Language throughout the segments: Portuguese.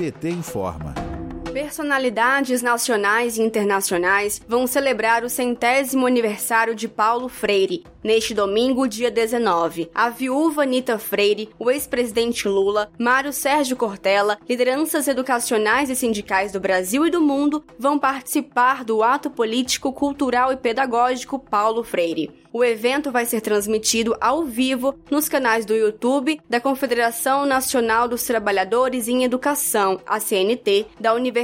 PT informa. Personalidades nacionais e internacionais vão celebrar o centésimo aniversário de Paulo Freire. Neste domingo, dia 19, a viúva Anita Freire, o ex-presidente Lula, Mário Sérgio Cortella, lideranças educacionais e sindicais do Brasil e do mundo vão participar do ato político, cultural e pedagógico Paulo Freire. O evento vai ser transmitido ao vivo nos canais do YouTube da Confederação Nacional dos Trabalhadores em Educação, a CNT, da Universidade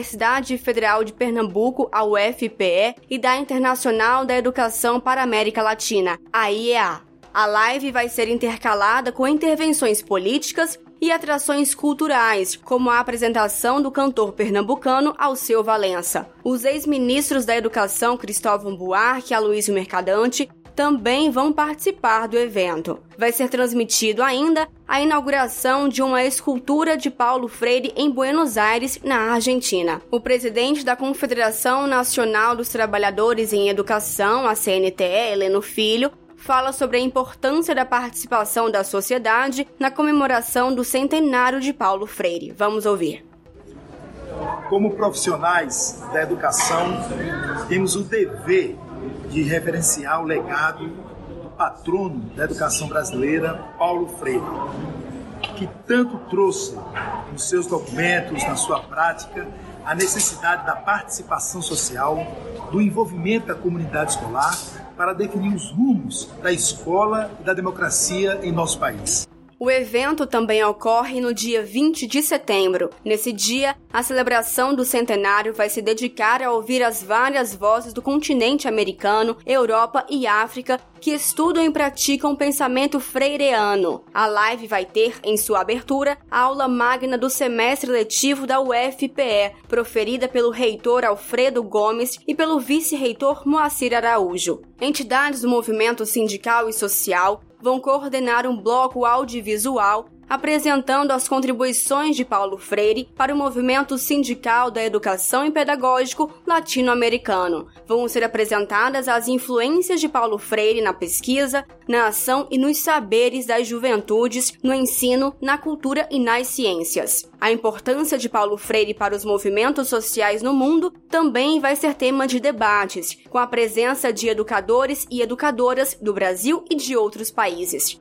Federal de Pernambuco, a UFPE, e da Internacional da Educação para a América Latina, a IEA. A live vai ser intercalada com intervenções políticas e atrações culturais, como a apresentação do cantor pernambucano Alceu Valença. Os ex-ministros da Educação Cristóvão Buarque e Aloysio Mercadante também vão participar do evento. Vai ser transmitido ainda a inauguração de uma escultura de Paulo Freire em Buenos Aires, na Argentina. O presidente da Confederação Nacional dos Trabalhadores em Educação, a CNTE, Heleno Filho, fala sobre a importância da participação da sociedade na comemoração do centenário de Paulo Freire. Vamos ouvir. Como profissionais da educação, temos o dever de reverenciar o legado do patrono da educação brasileira, Paulo Freire, que tanto trouxe nos seus documentos, na sua prática, a necessidade da participação social, do envolvimento da comunidade escolar para definir os rumos da escola e da democracia em nosso país. O evento também ocorre no dia 20 de setembro. Nesse dia, a celebração do centenário vai se dedicar a ouvir as várias vozes do continente americano, Europa e África que estudam e praticam o pensamento freireano. A live vai ter, em sua abertura, a aula magna do semestre letivo da UFPE, proferida pelo reitor Alfredo Gomes e pelo vice-reitor Moacir Araújo. Entidades do movimento sindical e social vão coordenar um bloco audiovisual apresentando as contribuições de Paulo Freire para o movimento sindical da educação e pedagógico latino-americano. Vão ser apresentadas as influências de Paulo Freire na pesquisa, na ação e nos saberes das juventudes, no ensino, na cultura e nas ciências. A importância de Paulo Freire para os movimentos sociais no mundo também vai ser tema de debates, com a presença de educadores e educadoras do Brasil e de outros países.